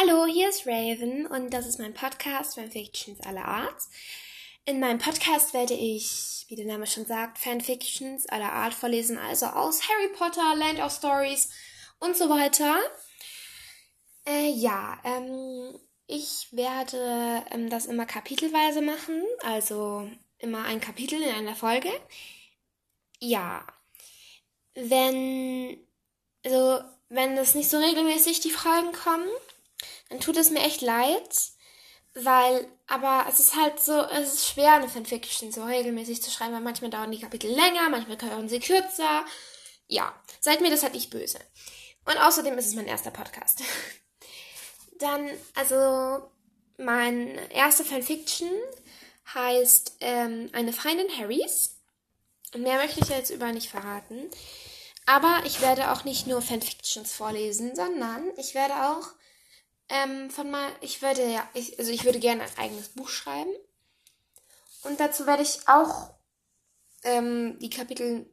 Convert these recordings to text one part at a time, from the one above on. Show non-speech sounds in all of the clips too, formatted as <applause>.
Hallo, hier ist Raven und das ist mein Podcast Fanfictions aller Art. In meinem Podcast werde ich, wie der Name schon sagt, Fanfictions aller Art vorlesen, also aus Harry Potter, Land of Stories und so weiter. Äh, ja, ähm, ich werde ähm, das immer kapitelweise machen, also immer ein Kapitel in einer Folge. Ja, wenn, also, wenn es nicht so regelmäßig die Folgen kommen, dann tut es mir echt leid, weil, aber es ist halt so, es ist schwer, eine Fanfiction so regelmäßig zu schreiben, weil manchmal dauern die Kapitel länger, manchmal dauern sie kürzer. Ja, seid mir das halt nicht böse. Und außerdem ist es mein erster Podcast. <laughs> Dann, also, mein erster Fanfiction heißt ähm, Eine Feindin Harrys. Mehr möchte ich jetzt über nicht verraten. Aber ich werde auch nicht nur Fanfictions vorlesen, sondern ich werde auch ähm, von mal, ich würde ja, ich, also ich würde gerne ein eigenes Buch schreiben. Und dazu werde ich auch ähm, die Kapitel,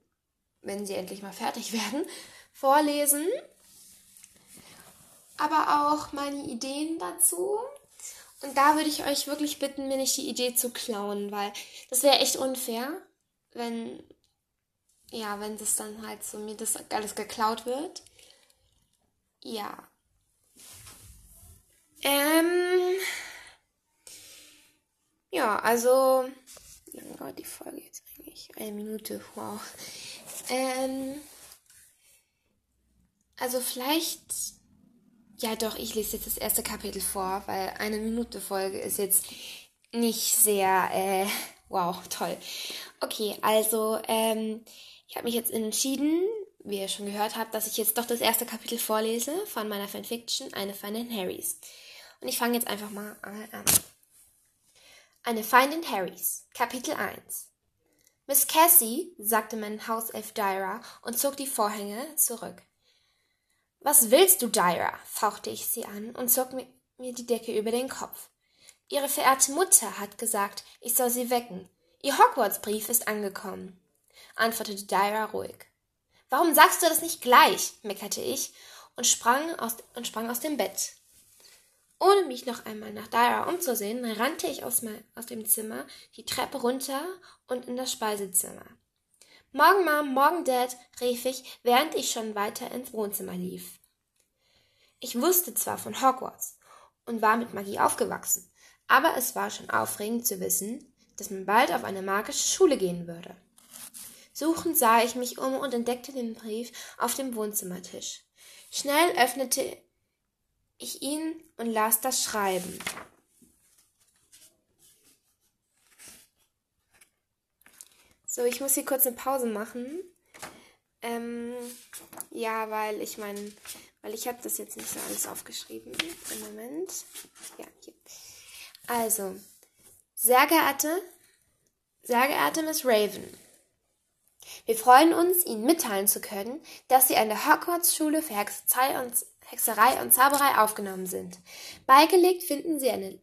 wenn sie endlich mal fertig <laughs> werden, vorlesen. Aber auch meine Ideen dazu. Und da würde ich euch wirklich bitten, mir nicht die Idee zu klauen, weil das wäre echt unfair, wenn ja, wenn das dann halt so mir das alles geklaut wird. Ja. Ähm. Ja, also. Wie dauert die Folge jetzt eigentlich? Eine Minute, wow. Ähm. Also vielleicht. Ja, doch, ich lese jetzt das erste Kapitel vor, weil eine Minute Folge ist jetzt nicht sehr, äh, wow, toll. Okay, also, ähm, ich habe mich jetzt entschieden, wie ihr schon gehört habt, dass ich jetzt doch das erste Kapitel vorlese von meiner Fanfiction Eine Feindin Harrys. Und ich fange jetzt einfach mal an. Eine Feindin Harrys, Kapitel 1. Miss Cassie, sagte mein Hauself Dyra und zog die Vorhänge zurück. Was willst du, Dyra? fauchte ich sie an und zog mir die Decke über den Kopf. Ihre verehrte Mutter hat gesagt, ich soll sie wecken. Ihr Hogwarts-Brief ist angekommen antwortete Dyra ruhig. Warum sagst du das nicht gleich? meckerte ich und sprang aus, und sprang aus dem Bett. Ohne mich noch einmal nach Dyra umzusehen, rannte ich aus, mein, aus dem Zimmer, die Treppe runter und in das Speisezimmer. Morgen, Mom, morgen, Dad, rief ich, während ich schon weiter ins Wohnzimmer lief. Ich wusste zwar von Hogwarts und war mit Magie aufgewachsen, aber es war schon aufregend zu wissen, dass man bald auf eine magische Schule gehen würde. Suchend sah ich mich um und entdeckte den Brief auf dem Wohnzimmertisch. Schnell öffnete ich ihn und las das Schreiben. So, ich muss hier kurz eine Pause machen. Ähm, ja, weil ich meine, weil ich habe das jetzt nicht so alles aufgeschrieben. Im Moment. Ja, hier. Also, sehr geehrte, sehr geehrte Miss Raven, wir freuen uns, Ihnen mitteilen zu können, dass Sie an der Hogwarts-Schule für Hexerei und, Hexerei und Zauberei aufgenommen sind. Beigelegt finden Sie eine,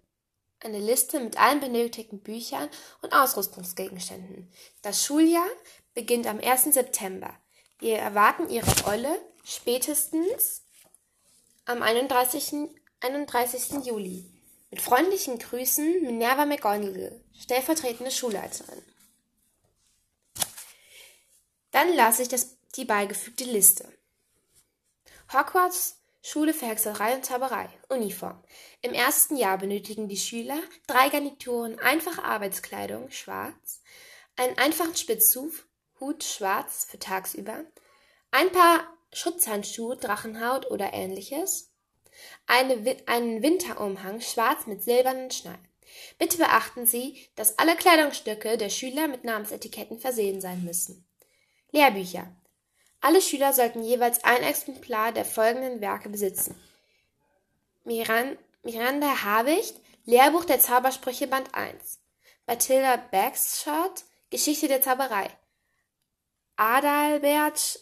eine Liste mit allen benötigten Büchern und Ausrüstungsgegenständen. Das Schuljahr beginnt am 1. September. Wir erwarten Ihre Eule spätestens am 31. 31. Juli. Mit freundlichen Grüßen Minerva McGonagall, stellvertretende Schulleiterin. Dann las ich das, die beigefügte Liste. Hogwarts Schule für Hexerei und Zauberei. Uniform. Im ersten Jahr benötigen die Schüler drei Garnituren einfache Arbeitskleidung, schwarz, einen einfachen Spitzhuf, Hut schwarz für tagsüber, ein paar Schutzhandschuhe, Drachenhaut oder ähnliches, eine, einen Winterumhang schwarz mit silbernen Schnallen. Bitte beachten Sie, dass alle Kleidungsstücke der Schüler mit Namensetiketten versehen sein müssen. Lehrbücher. Alle Schüler sollten jeweils ein Exemplar der folgenden Werke besitzen. Miran Miranda Habicht, Lehrbuch der Zaubersprüche Band 1. Bathilda Bagshot, Geschichte der Zauberei. Adalbert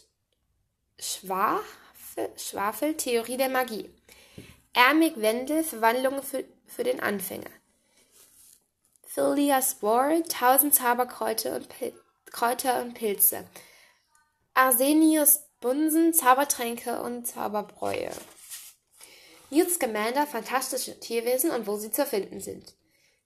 Schwafel, Schwafel, Theorie der Magie. Ermig Wendel, Verwandlungen für, für den Anfänger. Phileas Ward, Tausend Zauberkräuter und, Pil Kräuter und Pilze. Arsenius Bunsen, Zaubertränke und Zauberbräue. Newt Scamander, fantastische Tierwesen und wo sie zu finden sind.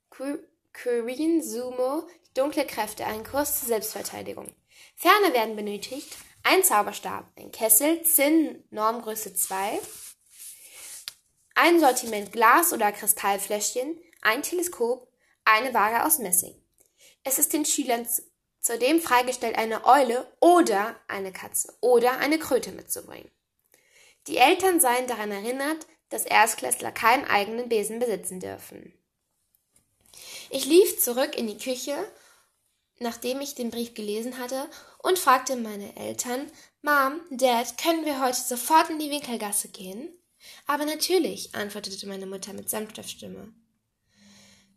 Korean Sumo, dunkle Kräfte, ein Kurs zur Selbstverteidigung. Ferner werden benötigt ein Zauberstab, ein Kessel, Zinn, Normgröße 2, ein Sortiment Glas- oder Kristallfläschchen, ein Teleskop, eine Waage aus Messing. Es ist den Schülern zudem freigestellt, eine Eule oder eine Katze oder eine Kröte mitzubringen. Die Eltern seien daran erinnert, dass Erstklässler keinen eigenen Besen besitzen dürfen. Ich lief zurück in die Küche, nachdem ich den Brief gelesen hatte, und fragte meine Eltern, Mom, Dad, können wir heute sofort in die Winkelgasse gehen? Aber natürlich, antwortete meine Mutter mit sanfter Stimme.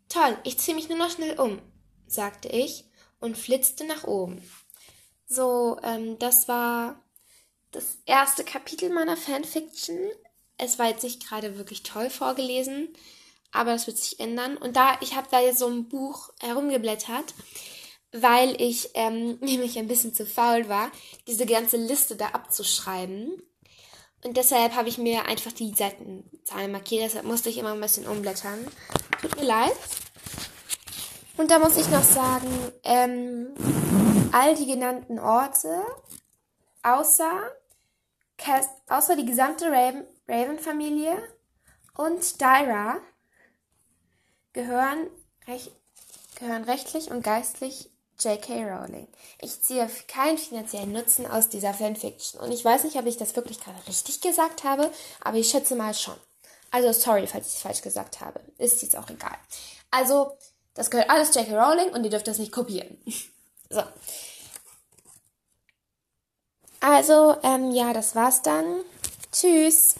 Toll, ich ziehe mich nur noch schnell um, sagte ich und flitzte nach oben. So, ähm, das war das erste Kapitel meiner Fanfiction. Es war jetzt nicht gerade wirklich toll vorgelesen, aber das wird sich ändern. Und da, ich habe da jetzt so ein Buch herumgeblättert, weil ich ähm, <laughs> nämlich ein bisschen zu faul war, diese ganze Liste da abzuschreiben. Und deshalb habe ich mir einfach die Seitenzahlen markiert. Deshalb musste ich immer ein bisschen umblättern. Tut mir leid. Und da muss ich noch sagen, ähm, all die genannten Orte, außer, außer die gesamte Raven-Familie und Dyra, gehören, rech gehören rechtlich und geistlich J.K. Rowling. Ich ziehe keinen finanziellen Nutzen aus dieser Fanfiction. Und ich weiß nicht, ob ich das wirklich gerade richtig gesagt habe, aber ich schätze mal schon. Also sorry, falls ich es falsch gesagt habe. Ist jetzt auch egal. Also, das gehört alles J.K. Rowling und ihr dürft das nicht kopieren. <laughs> so. Also, ähm, ja, das war's dann. Tschüss.